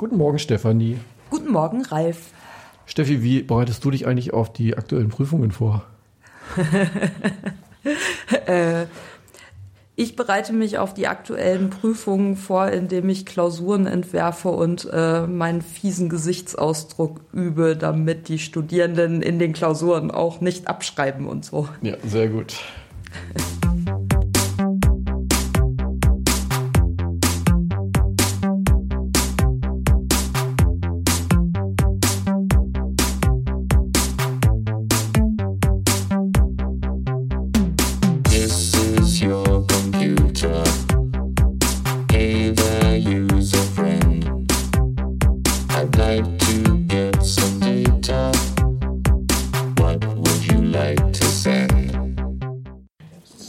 Guten Morgen, Stefanie. Guten Morgen, Ralf. Steffi, wie bereitest du dich eigentlich auf die aktuellen Prüfungen vor? äh, ich bereite mich auf die aktuellen Prüfungen vor, indem ich Klausuren entwerfe und äh, meinen fiesen Gesichtsausdruck übe, damit die Studierenden in den Klausuren auch nicht abschreiben und so. Ja, sehr gut.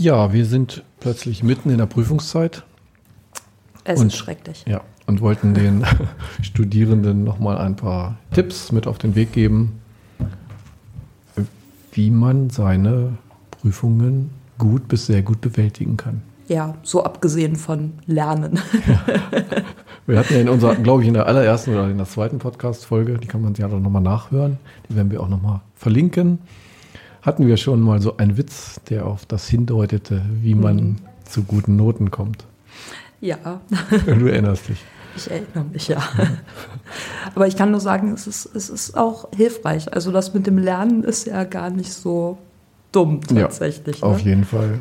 Ja, wir sind plötzlich mitten in der Prüfungszeit. Es und, ist schrecklich. Ja, und wollten den Studierenden nochmal ein paar Tipps mit auf den Weg geben, wie man seine Prüfungen gut bis sehr gut bewältigen kann. Ja, so abgesehen von Lernen. Ja. Wir hatten ja in unserer, glaube ich, in der allerersten oder in der zweiten Podcast-Folge, die kann man ja dann nochmal nachhören, die werden wir auch nochmal verlinken hatten wir schon mal so einen Witz, der auf das hindeutete, wie man mhm. zu guten Noten kommt. Ja. Du erinnerst dich. Ich erinnere mich, ja. Aber ich kann nur sagen, es ist, es ist auch hilfreich. Also das mit dem Lernen ist ja gar nicht so dumm tatsächlich. Ja, auf ne? jeden Fall.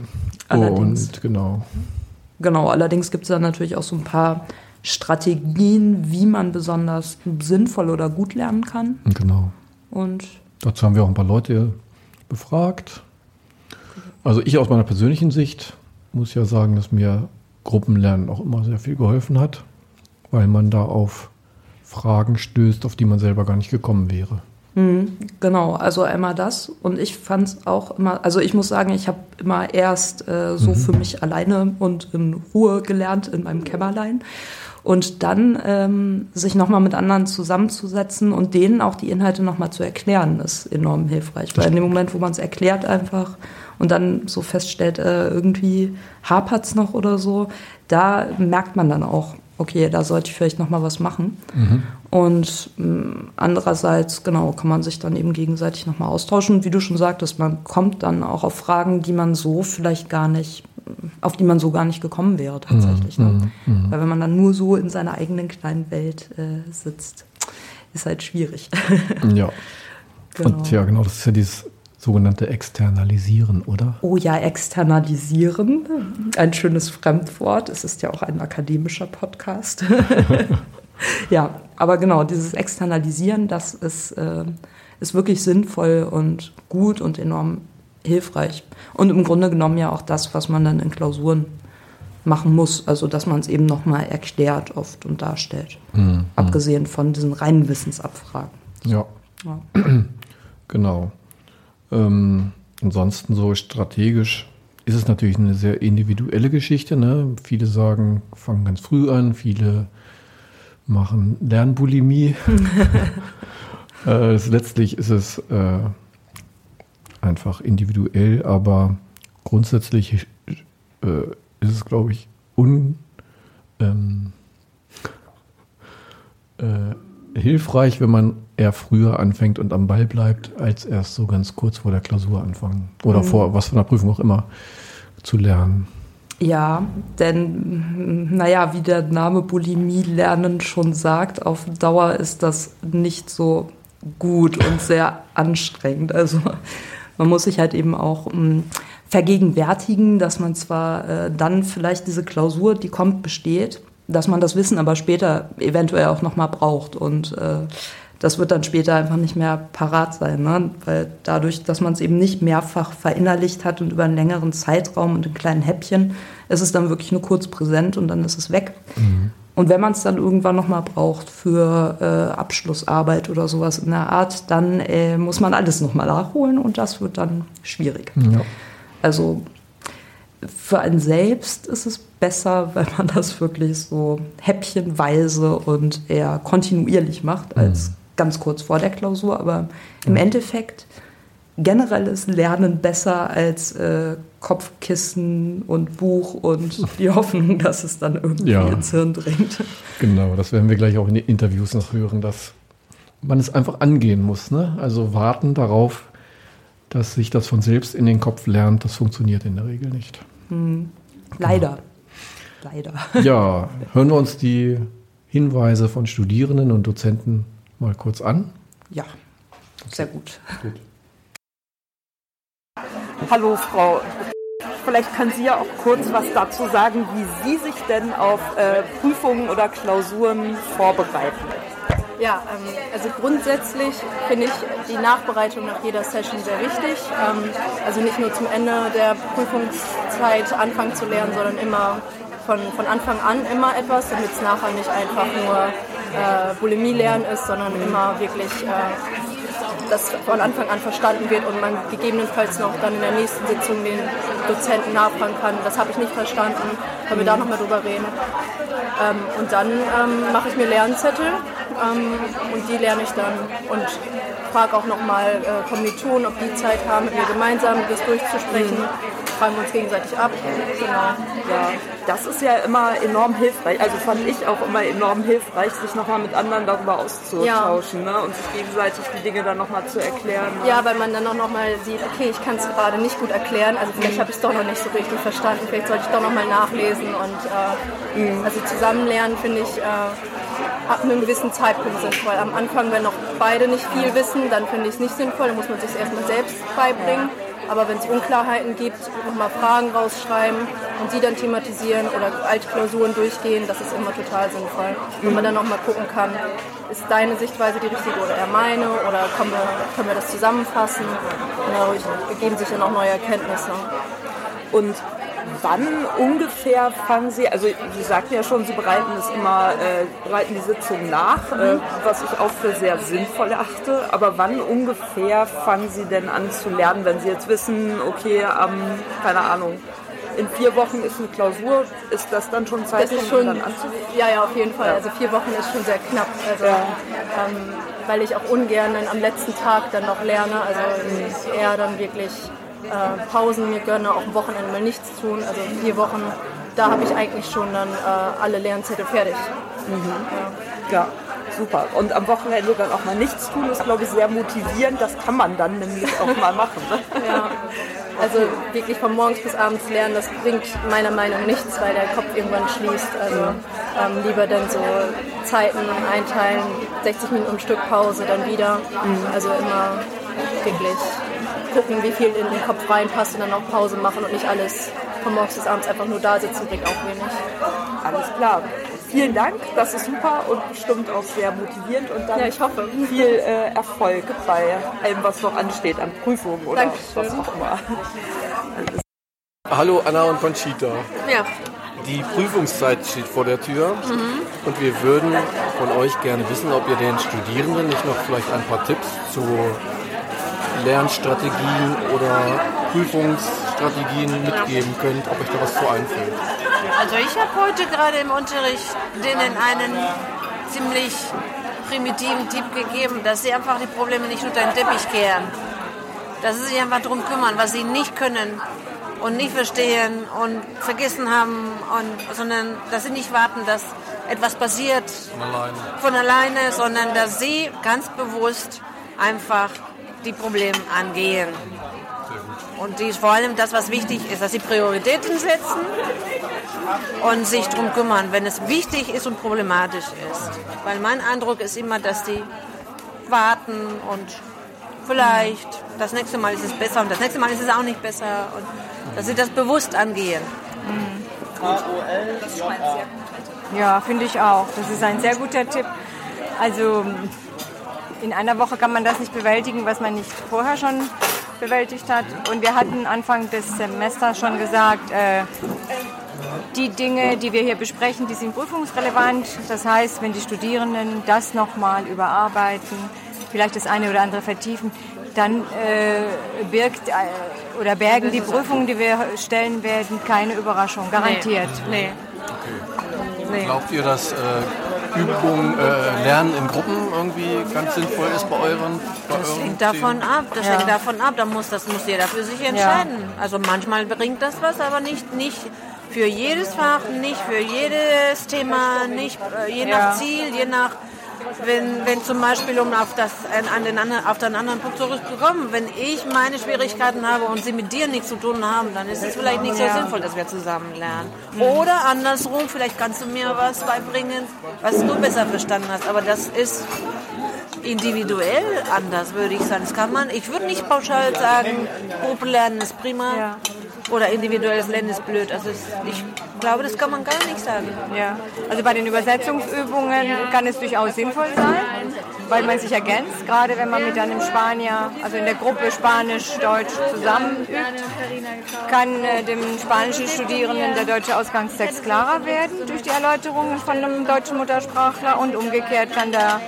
Allerdings, Und genau. Genau, allerdings gibt es da natürlich auch so ein paar Strategien, wie man besonders sinnvoll oder gut lernen kann. Genau. Und dazu haben wir auch ein paar Leute befragt. Also ich aus meiner persönlichen Sicht muss ja sagen, dass mir Gruppenlernen auch immer sehr viel geholfen hat, weil man da auf Fragen stößt, auf die man selber gar nicht gekommen wäre. Mhm, genau, also einmal das. Und ich fand es auch immer, also ich muss sagen, ich habe immer erst äh, so mhm. für mich alleine und in Ruhe gelernt in meinem Kämmerlein. Und dann ähm, sich nochmal mit anderen zusammenzusetzen und denen auch die Inhalte nochmal zu erklären, ist enorm hilfreich. Weil in dem Moment, wo man es erklärt einfach und dann so feststellt, äh, irgendwie hapert es noch oder so, da merkt man dann auch, okay, da sollte ich vielleicht nochmal was machen. Mhm. Und äh, andererseits, genau, kann man sich dann eben gegenseitig nochmal austauschen. Und wie du schon sagtest, man kommt dann auch auf Fragen, die man so vielleicht gar nicht auf die man so gar nicht gekommen wäre tatsächlich. Mm, ne? mm, Weil wenn man dann nur so in seiner eigenen kleinen Welt äh, sitzt, ist halt schwierig. ja. Genau. Und ja, genau, das ist ja dieses sogenannte Externalisieren, oder? Oh ja, Externalisieren, ein schönes Fremdwort. Es ist ja auch ein akademischer Podcast. ja, aber genau, dieses Externalisieren, das ist, äh, ist wirklich sinnvoll und gut und enorm hilfreich. Und im Grunde genommen ja auch das, was man dann in Klausuren machen muss. Also, dass man es eben nochmal erklärt oft und darstellt. Mhm. Abgesehen von diesen reinen Wissensabfragen. Ja. ja. genau. Ähm, ansonsten so strategisch ist es natürlich eine sehr individuelle Geschichte. Ne? Viele sagen, fangen ganz früh an, viele machen Lernbulimie. äh, letztlich ist es äh, einfach individuell, aber grundsätzlich äh, ist es, glaube ich, un, ähm, äh, hilfreich, wenn man eher früher anfängt und am Ball bleibt, als erst so ganz kurz vor der Klausur anfangen oder mhm. vor was von der Prüfung auch immer zu lernen. Ja, denn naja, wie der Name Bulimie lernen schon sagt, auf Dauer ist das nicht so gut und sehr anstrengend. Also man muss sich halt eben auch ähm, vergegenwärtigen, dass man zwar äh, dann vielleicht diese Klausur, die kommt, besteht, dass man das Wissen aber später eventuell auch nochmal braucht und äh, das wird dann später einfach nicht mehr parat sein, ne? weil dadurch, dass man es eben nicht mehrfach verinnerlicht hat und über einen längeren Zeitraum und in kleinen Häppchen, ist es dann wirklich nur kurz präsent und dann ist es weg. Mhm. Und wenn man es dann irgendwann nochmal braucht für äh, Abschlussarbeit oder sowas in der Art, dann äh, muss man alles nochmal nachholen und das wird dann schwierig. Ja. Also für einen selbst ist es besser, wenn man das wirklich so häppchenweise und eher kontinuierlich macht, als mhm. ganz kurz vor der Klausur. Aber im mhm. Endeffekt generelles Lernen besser als äh, Kopfkissen und Buch und die Hoffnung, dass es dann irgendwie ja. ins Hirn dringt. Genau, das werden wir gleich auch in den Interviews noch hören, dass man es einfach angehen muss. Ne? Also warten darauf, dass sich das von selbst in den Kopf lernt, das funktioniert in der Regel nicht. Hm. Leider. Genau. Leider. Ja, hören wir uns die Hinweise von Studierenden und Dozenten mal kurz an. Ja, sehr gut. gut. Hallo Frau. Vielleicht kann sie ja auch kurz was dazu sagen, wie Sie sich denn auf äh, Prüfungen oder Klausuren vorbereiten. Ja, ähm, also grundsätzlich finde ich die Nachbereitung nach jeder Session sehr wichtig. Ähm, also nicht nur zum Ende der Prüfungszeit anfangen zu lernen, sondern immer von, von Anfang an immer etwas, damit es nachher nicht einfach nur äh, Bulimie lernen ist, sondern immer wirklich äh, das von Anfang an verstanden wird und man gegebenenfalls noch dann in der nächsten Sitzung den Dozenten nachfragen kann. Das habe ich nicht verstanden, können wir da nochmal drüber reden. Ähm, und dann ähm, mache ich mir Lernzettel ähm, und die lerne ich dann und frage auch nochmal äh, Kommilitonen, ob die Zeit haben, mit mir gemeinsam das durchzusprechen. Mhm fragen wir uns gegenseitig ab. Genau. Ja, das ist ja immer enorm hilfreich. Also fand ich auch immer enorm hilfreich, sich nochmal mit anderen darüber auszutauschen ja. ne? und sich gegenseitig die Dinge dann nochmal zu erklären. Ne? Ja, weil man dann auch nochmal sieht, okay, ich kann es gerade nicht gut erklären, also vielleicht mhm. habe ich es doch noch nicht so richtig verstanden, vielleicht sollte ich doch nochmal nachlesen und äh, mhm. also zusammen lernen finde ich äh, ab einem gewissen Zeitpunkt sinnvoll. Am Anfang, wenn noch beide nicht viel wissen, dann finde ich es nicht sinnvoll, dann muss man sich erstmal selbst beibringen. Ja. Aber wenn es Unklarheiten gibt, nochmal Fragen rausschreiben und die dann thematisieren oder Altklausuren durchgehen, das ist immer total sinnvoll. Wenn man dann nochmal gucken kann, ist deine Sichtweise die richtige oder eher meine oder können wir, können wir das zusammenfassen? Und dadurch ergeben sich dann auch neue Erkenntnisse. Und wann ungefähr fangen Sie, also Sie sagten ja schon, Sie bereiten es immer, äh, bereiten die Sitzung nach, äh, was ich auch für sehr sinnvoll erachte, aber wann ungefähr fangen Sie denn an zu lernen, wenn Sie jetzt wissen, okay, ähm, keine Ahnung, in vier Wochen ist eine Klausur, ist das dann schon Zeit, das schon, dann anzufangen? Ja, ja, auf jeden Fall. Ja. Also vier Wochen ist schon sehr knapp. Also, ja. ähm, weil ich auch ungern dann am letzten Tag dann noch lerne. Also eher dann wirklich äh, Pausen mir gönne, auch am Wochenende mal nichts tun. Also vier Wochen, da habe ich eigentlich schon dann äh, alle Lernzettel fertig. Mhm. Ja. ja. Super. Und am Wochenende dann auch mal nichts tun, ist, glaube ich, sehr motivierend. Das kann man dann nämlich auch mal machen. Ne? Ja. Also wirklich von morgens bis abends lernen, das bringt meiner Meinung nach nichts, weil der Kopf irgendwann schließt. Also ähm, lieber dann so Zeiten einteilen, 60 Minuten am Stück Pause, dann wieder. Mhm. Also immer wirklich gucken, wie viel in den Kopf reinpasst und dann auch Pause machen und nicht alles von morgens bis abends einfach nur da sitzen bringt auch wenig. Alles klar. Vielen Dank, das ist super und bestimmt auch sehr motivierend und dann ja, ich hoffe. viel äh, Erfolg bei allem, was noch ansteht an Prüfungen oder Dankeschön. was auch immer. Hallo Anna und Conchita. Ja. Die Prüfungszeit steht vor der Tür mhm. und wir würden von euch gerne wissen, ob ihr den Studierenden nicht noch vielleicht ein paar Tipps zu Lernstrategien oder Prüfungsstrategien mitgeben könnt, ob euch da was zu einfällt. Also ich habe heute gerade im Unterricht denen einen ziemlich primitiven Tipp gegeben, dass sie einfach die Probleme nicht unter den Teppich kehren. Dass sie sich einfach darum kümmern, was sie nicht können und nicht verstehen und vergessen haben, und, sondern dass sie nicht warten, dass etwas passiert von alleine. von alleine, sondern dass sie ganz bewusst einfach die Probleme angehen. Und die, vor allem das, was wichtig ist, dass sie Prioritäten setzen und sich darum kümmern, wenn es wichtig ist und problematisch ist. Weil mein Eindruck ist immer, dass die warten und vielleicht das nächste Mal ist es besser und das nächste Mal ist es auch nicht besser und dass sie das bewusst angehen. Mhm. Ja, finde ich auch. Das ist ein sehr guter Tipp. Also in einer Woche kann man das nicht bewältigen, was man nicht vorher schon bewältigt hat. Und wir hatten Anfang des Semesters schon gesagt, äh, die Dinge, die wir hier besprechen, die sind prüfungsrelevant. Das heißt, wenn die Studierenden das nochmal überarbeiten, vielleicht das eine oder andere vertiefen, dann äh, birgt äh, oder bergen die Prüfungen, die wir stellen werden, keine Überraschung, garantiert. Nee. nee. Okay. Nee. Glaubt ihr, dass äh, Übung, äh, Lernen in Gruppen irgendwie ganz sinnvoll ist bei euren? Bei Das euren hängt davon ab. Das Ja. hängt davon ab. Da muss, das muss jeder für sich entscheiden. Also manchmal bringt das was, aber nicht, nicht für jedes Fach, nicht für jedes Thema, nicht äh, je nach Ja. Ziel, je nach wenn, wenn zum Beispiel, um auf, das, an- den anderen, auf den anderen Punkt zurückzukommen, wenn ich meine Schwierigkeiten habe und sie mit dir nichts zu tun haben, dann ist es vielleicht nicht so sinnvoll, dass wir zusammen lernen. Oder andersrum, vielleicht kannst du mir was beibringen, was du besser verstanden hast. Aber das ist individuell anders, würde ich sagen. Das kann man, ich würde nicht pauschal sagen, Gruppenlernen ist prima Ja. Oder individuelles Lernen ist blöd. Also es, ich glaube, das kann man gar nicht sagen. Ja, also bei den Übersetzungsübungen kann es durchaus sinnvoll sein, weil man sich ergänzt, gerade wenn man mit einem Spanier, also in der Gruppe Spanisch-Deutsch zusammen übt, kann äh, dem spanischen Studierenden der deutsche Ausgangstext klarer werden durch die Erläuterungen von einem deutschen Muttersprachler und umgekehrt kann der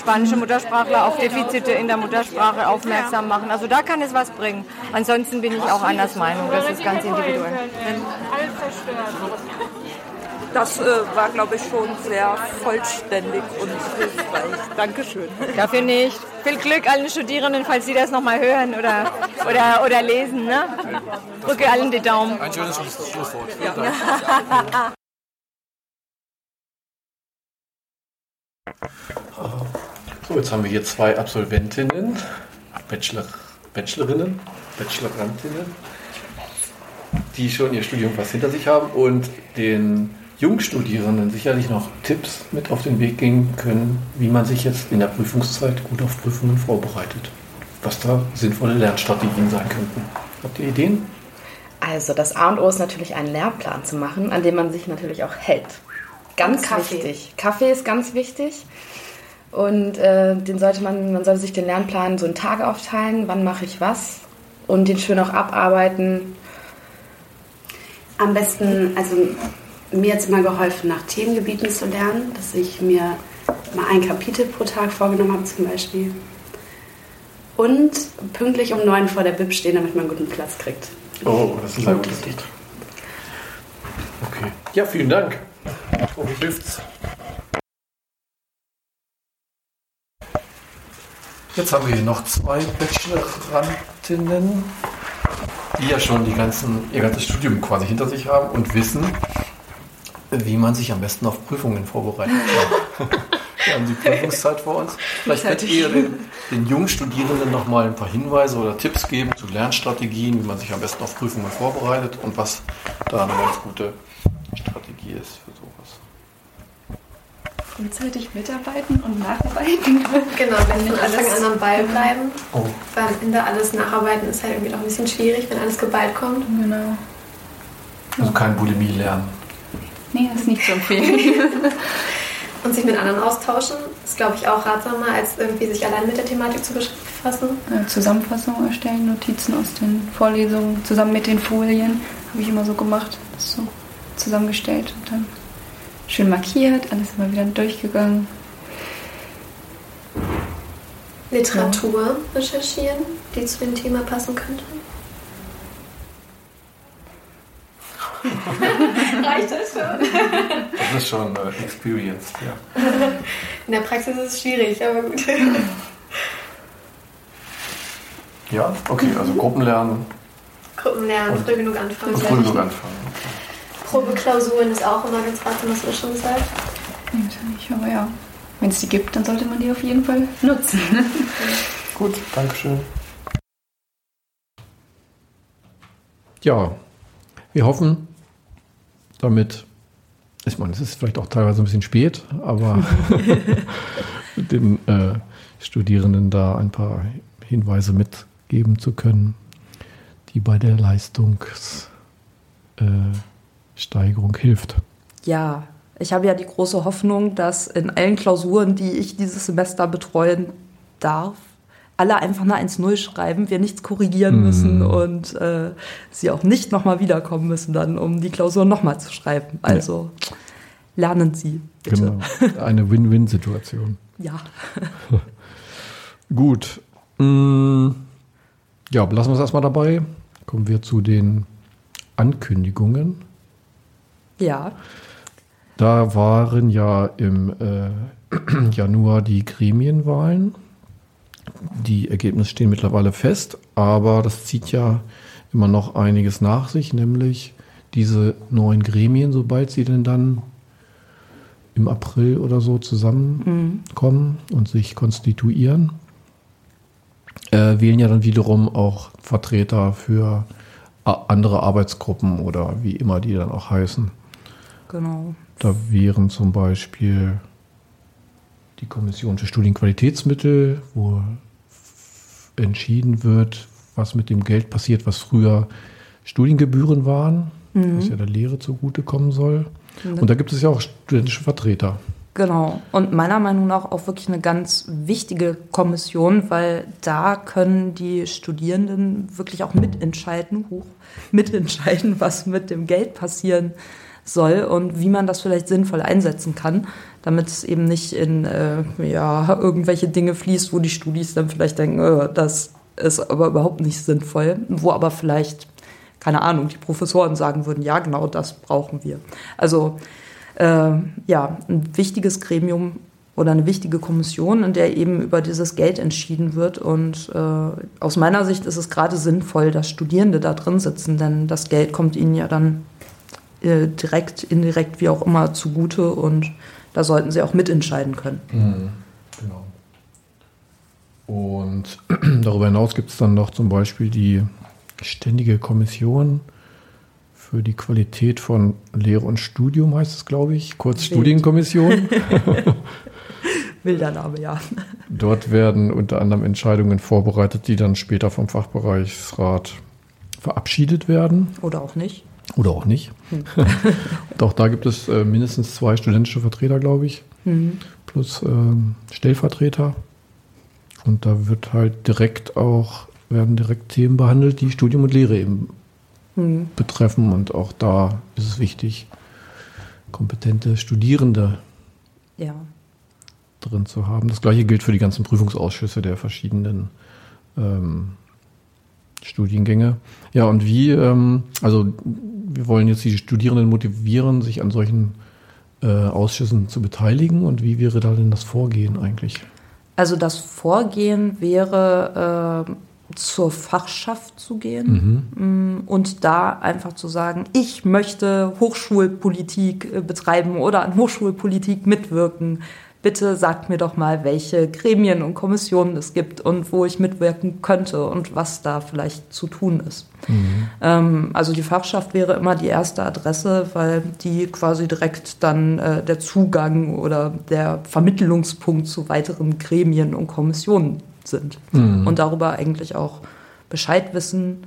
spanische Muttersprachler auf Defizite in der Muttersprache aufmerksam machen. Also da kann es was bringen. Ansonsten bin ich auch anders Meinung, das ist ganz individuell. Das äh, war, glaube ich, schon sehr vollständig und hilfreich. Dankeschön. Dafür nicht. Viel Glück allen Studierenden, falls sie das nochmal hören oder, oder, oder lesen. Ne? Drücke allen die Daumen. Ein schönes Schluss- Schlusswort. Vielen Dank. So, jetzt haben wir hier zwei Absolventinnen, Bachelor, Bachelorinnen, Bachelorantinnen, die schon ihr Studium fast hinter sich haben und den Jungstudierenden sicherlich noch Tipps mit auf den Weg geben können, wie man sich jetzt in der Prüfungszeit gut auf Prüfungen vorbereitet. Was da sinnvolle Lernstrategien sein könnten. Habt ihr Ideen? Also das A und O ist natürlich einen Lehrplan zu machen, an dem man sich natürlich auch hält. Ganz Kaffee. wichtig. Kaffee ist ganz wichtig. Und äh, den sollte man, man sollte sich den Lernplan so in Tage aufteilen, wann mache ich was und den schön auch abarbeiten. Am besten, also mir hat es immer geholfen, nach Themengebieten zu lernen, dass ich mir mal ein Kapitel pro Tag vorgenommen habe zum Beispiel. Und pünktlich um neun vor der Bib stehen, damit man einen guten Platz kriegt. Oh, das ist ein sehr gutes Lied. Okay. Ja, vielen Dank. Oh, wie hilft's? Jetzt haben wir hier noch zwei Bachelorantinnen, die ja schon die ganzen, ihr ganzes Studium quasi hinter sich haben und wissen, wie man sich am besten auf Prüfungen vorbereitet. wir haben die Prüfungszeit vor uns. Vielleicht könnt ihr den, den jungen Studierenden noch mal ein paar Hinweise oder Tipps geben zu Lernstrategien, wie man sich am besten auf Prüfungen vorbereitet und was da eine ganz gute Strategie ist. Frühzeitig mitarbeiten und nacharbeiten. Genau, wenn von Anfang an am Ball bleiben. Oh. Weil am Ende alles nacharbeiten ist halt irgendwie doch ein bisschen schwierig, wenn alles geballt kommt. Genau. Also kein Bulimie lernen. Nee, das ist nicht zu empfehlen. Und sich mit anderen austauschen ist, glaube ich, auch ratsamer, als irgendwie sich allein mit der Thematik zu befassen. Äh, Zusammenfassung erstellen, Notizen aus den Vorlesungen, zusammen mit den Folien. Habe ich immer so gemacht, das so zusammengestellt und dann schön markiert, alles immer wieder durchgegangen. Literatur recherchieren, die zu dem Thema passen könnte. Reicht das schon? Das ist schon äh, experienced, ja. In der Praxis ist es schwierig, aber gut. Ja, okay, also Gruppenlernen Gruppenlernen, früh genug anfangen. früh genug anfangen. Probeklausuren ist auch immer ganz ratsam, hast du schon gesagt. Natürlich, aber ja, wenn es die gibt, dann sollte man die auf jeden Fall nutzen. Gut, Dankeschön. Ja, wir hoffen, damit, ich meine, es ist vielleicht auch teilweise ein bisschen spät, aber den äh, Studierenden da ein paar Hinweise mitgeben zu können, die bei der Leistungssteigerung äh, Steigerung hilft. Ja, ich habe ja die große Hoffnung, dass in allen Klausuren, die ich dieses Semester betreuen darf, alle einfach eine 1-0 schreiben, wir nichts korrigieren Mhm. müssen und äh, sie auch nicht nochmal wiederkommen müssen, dann, um die Klausuren nochmal zu schreiben. Also lernen Sie, bitte. Genau. Eine Win-Win-Situation. Ja. Gut. Mm, Ja, belassen wir es erstmal dabei. Kommen wir zu den Ankündigungen. Ja. Da waren ja im äh, Januar die Gremienwahlen. Die Ergebnisse stehen mittlerweile fest, aber das zieht ja immer noch einiges nach sich, nämlich diese neuen Gremien, sobald sie denn dann im April oder so zusammenkommen mhm. und sich konstituieren, äh, wählen ja dann wiederum auch Vertreter für andere Arbeitsgruppen oder wie immer die dann auch heißen. Genau. Da wären zum Beispiel die Kommission für Studienqualitätsmittel, wo entschieden wird, was mit dem Geld passiert, was früher Studiengebühren waren, mhm. was ja der Lehre zugutekommen soll. Und da gibt es ja auch studentische Vertreter. Genau. Und meiner Meinung nach auch wirklich eine ganz wichtige Kommission, weil da können die Studierenden wirklich auch mitentscheiden, hoch, mitentscheiden, was mit dem Geld passieren soll und wie man das vielleicht sinnvoll einsetzen kann, damit es eben nicht in äh, ja, irgendwelche Dinge fließt, wo die Studis dann vielleicht denken, äh, das ist aber überhaupt nicht sinnvoll, wo aber vielleicht, keine Ahnung, die Professoren sagen würden, ja, genau das brauchen wir. Also äh, ja, ein wichtiges Gremium oder eine wichtige Kommission, in der eben über dieses Geld entschieden wird. Und äh, aus meiner Sicht ist es gerade sinnvoll, dass Studierende da drin sitzen, denn das Geld kommt ihnen ja dann äh, direkt, indirekt, wie auch immer, zugute und da sollten sie auch mitentscheiden können. Mhm, genau. Und darüber hinaus gibt es dann noch zum Beispiel die Ständige Kommission für die Qualität von Lehre und Studium, heißt es, glaube ich, kurz Wild. Studienkommission. Wilder Name, ja. Dort werden unter anderem Entscheidungen vorbereitet, die dann später vom Fachbereichsrat verabschiedet werden. Oder auch nicht. Oder auch nicht. Hm. Doch da gibt es äh, mindestens zwei studentische Vertreter, glaube ich, mhm. plus ähm, Stellvertreter. Und da wird halt direkt auch, werden direkt Themen behandelt, die Studium und Lehre eben mhm. betreffen. Und auch da ist es wichtig, kompetente Studierende ja. drin zu haben. Das gleiche gilt für die ganzen Prüfungsausschüsse der verschiedenen ähm, Studiengänge. Ja, und wie, ähm, also wir wollen jetzt die Studierenden motivieren, sich an solchen äh, Ausschüssen zu beteiligen. Und wie wäre da denn das Vorgehen eigentlich? Also das Vorgehen wäre, äh, zur Fachschaft zu gehen mhm. Mm, und da einfach zu sagen, ich möchte Hochschulpolitik äh, betreiben oder an Hochschulpolitik mitwirken bitte sagt mir doch mal, welche Gremien und Kommissionen es gibt und wo ich mitwirken könnte und was da vielleicht zu tun ist. Mhm. Ähm, also die Fachschaft wäre immer die erste Adresse, weil die quasi direkt dann äh, der Zugang oder der Vermittlungspunkt zu weiteren Gremien und Kommissionen sind mhm. und darüber eigentlich auch Bescheid wissen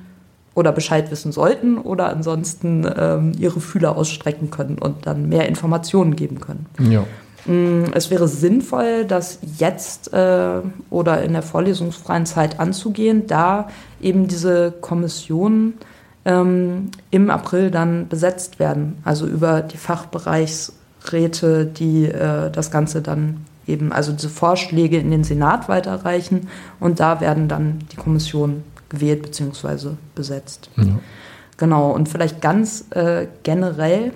oder Bescheid wissen sollten oder ansonsten ähm, ihre Fühler ausstrecken können und dann mehr Informationen geben können. Ja. Mm, es wäre sinnvoll, das jetzt äh, oder in der vorlesungsfreien Zeit anzugehen, da eben diese Kommissionen ähm, im April dann besetzt werden, also über die Fachbereichsräte, die äh, das Ganze dann eben, also diese Vorschläge in den Senat weiterreichen und da werden dann die Kommissionen gewählt bzw. besetzt. Ja. Genau, und vielleicht ganz äh, generell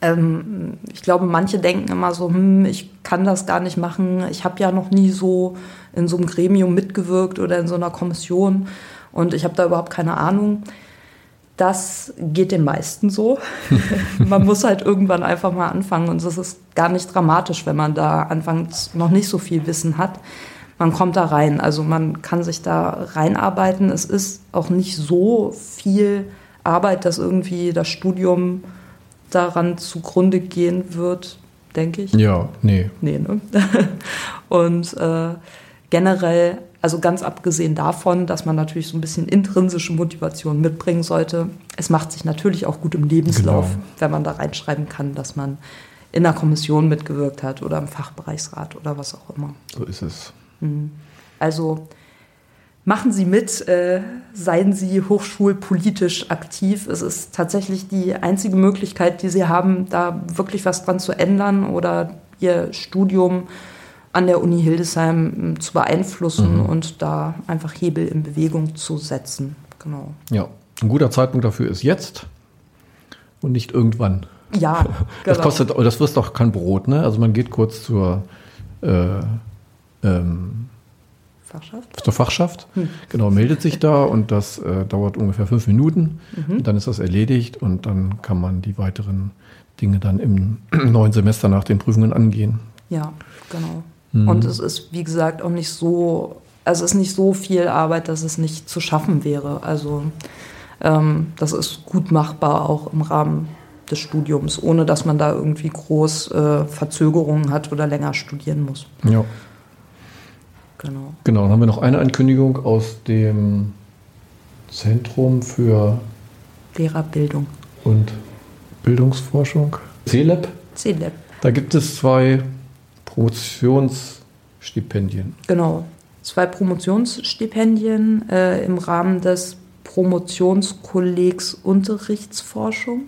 ähm, ich glaube, manche denken immer so, hm, ich kann das gar nicht machen. Ich habe ja noch nie so in so einem Gremium mitgewirkt oder in so einer Kommission und ich habe da überhaupt keine Ahnung. Das geht den meisten so. man muss halt irgendwann einfach mal anfangen und es ist gar nicht dramatisch, wenn man da anfangs noch nicht so viel Wissen hat. Man kommt da rein, also man kann sich da reinarbeiten. Es ist auch nicht so viel Arbeit, dass irgendwie das Studium daran zugrunde gehen wird, denke ich. Ja, nee. Nee, ne? Und äh, generell, also ganz abgesehen davon, dass man natürlich so ein bisschen intrinsische Motivation mitbringen sollte, es macht sich natürlich auch gut im Lebenslauf, genau. wenn man da reinschreiben kann, dass man in der Kommission mitgewirkt hat oder im Fachbereichsrat oder was auch immer. So ist es. Mhm. Also machen Sie mit, äh, seien Sie hochschulpolitisch aktiv. Es ist tatsächlich die einzige Möglichkeit, die Sie haben, da wirklich was dran zu ändern oder Ihr Studium an der Uni Hildesheim hm, zu beeinflussen mhm. und da einfach Hebel in Bewegung zu setzen. Genau. Ja, ein guter Zeitpunkt dafür ist jetzt und nicht irgendwann. Ja, Das genau. kostet, das frisst auch kein Brot, ne? Also man geht kurz zur, äh, ähm, Fachschaft? zur Fachschaft, Hm. genau, meldet sich da und das äh, dauert ungefähr fünf Minuten. Mhm. Dann ist das erledigt und dann kann man die weiteren Dinge dann im neuen Semester nach den Prüfungen angehen. Ja, genau. Mhm. Und es ist, wie gesagt, auch nicht so, also es ist nicht so viel Arbeit, dass es nicht zu schaffen wäre. Also ähm, das ist gut machbar auch im Rahmen des Studiums, ohne dass man da irgendwie groß äh, Verzögerungen hat oder länger studieren muss. Ja. Genau. Genau, dann haben wir noch eine Ankündigung aus dem Zentrum für Lehrerbildung. und Bildungsforschung, CELAB. CLab. Da gibt es zwei Promotionsstipendien. Genau. Zwei Promotionsstipendien äh, im Rahmen des Promotionskollegs Unterrichtsforschung.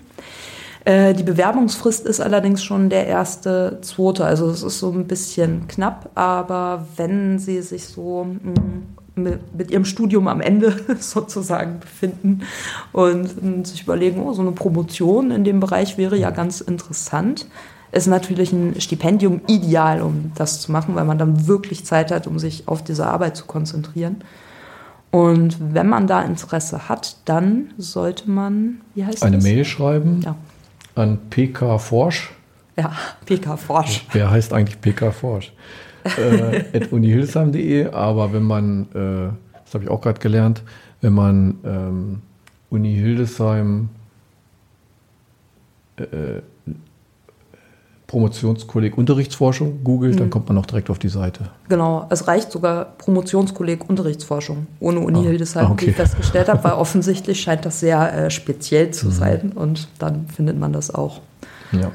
Äh, die Bewerbungsfrist ist allerdings schon der erste, zweite. Also es ist so ein bisschen knapp, aber wenn Sie sich so mh, mit, Ihrem Studium am Ende sozusagen befinden und mh, sich überlegen, oh, so eine Promotion in dem Bereich wäre ja ganz interessant, ist natürlich ein Stipendium ideal, um das zu machen, weil man dann wirklich Zeit hat, um sich auf diese Arbeit zu konzentrieren. Und wenn man da Interesse hat, dann sollte man, wie heißt Eine das? Mail schreiben Ja. An PK Forsch. Ja, PK Forsch. Wer heißt eigentlich PK Forsch? äh, at unihilsheim.de, aber wenn man, äh, das habe ich auch gerade gelernt, wenn man ähm, Uni Hildesheim äh, Promotionskolleg Unterrichtsforschung googelt, dann Mhm. kommt man auch direkt auf die Seite. Genau, es reicht sogar Promotionskolleg Unterrichtsforschung ohne Uni Ah, Hildesheim, ah, okay. wie ich festgestellt habe, weil offensichtlich scheint das sehr äh, speziell zu Mhm. sein und dann findet man das auch. Ja.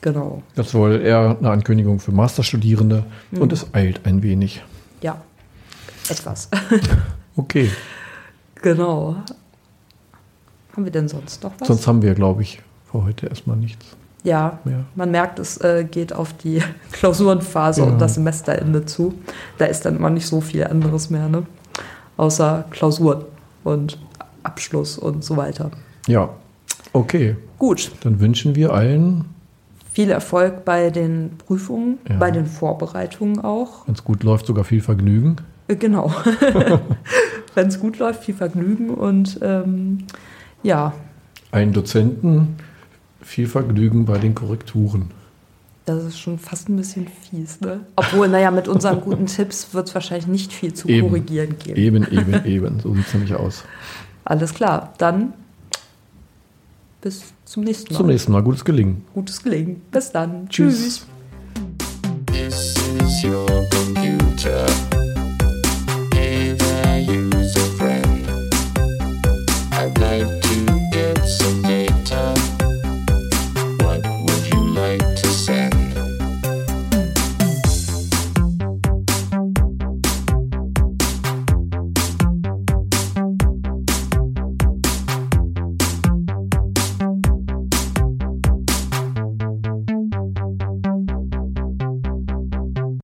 Genau. Das ist wohl eher eine Ankündigung für Masterstudierende Mhm. und es eilt ein wenig. Ja, etwas. Okay, genau. Haben wir denn sonst noch was? sonst haben wir, glaube ich, für heute erstmal nichts. Ja, mehr. man merkt, es äh, geht auf die Klausurenphase Ja. und das Semesterende zu. Da ist dann immer nicht so viel anderes mehr, ne? Außer Klausuren und Abschluss und so weiter. Ja, okay. Gut. Dann wünschen wir allen, Viel Erfolg bei den Prüfungen, Ja. bei den Vorbereitungen auch. wenn es gut läuft, sogar viel Vergnügen. Äh, Genau. Wenn es gut läuft, viel Vergnügen und ähm, ja, Allen Dozenten viel Vergnügen bei den Korrekturen. das ist schon fast ein bisschen fies, ne? Obwohl, naja, mit unseren guten Tipps wird es wahrscheinlich nicht viel zu Eben. korrigieren geben. Eben, eben, eben. So sieht es nämlich aus. Alles klar, dann bis zum nächsten Mal. Zum nächsten Mal. Gutes Gelingen. Gutes Gelingen. Bis dann. Tschüss. Tschüss. This is your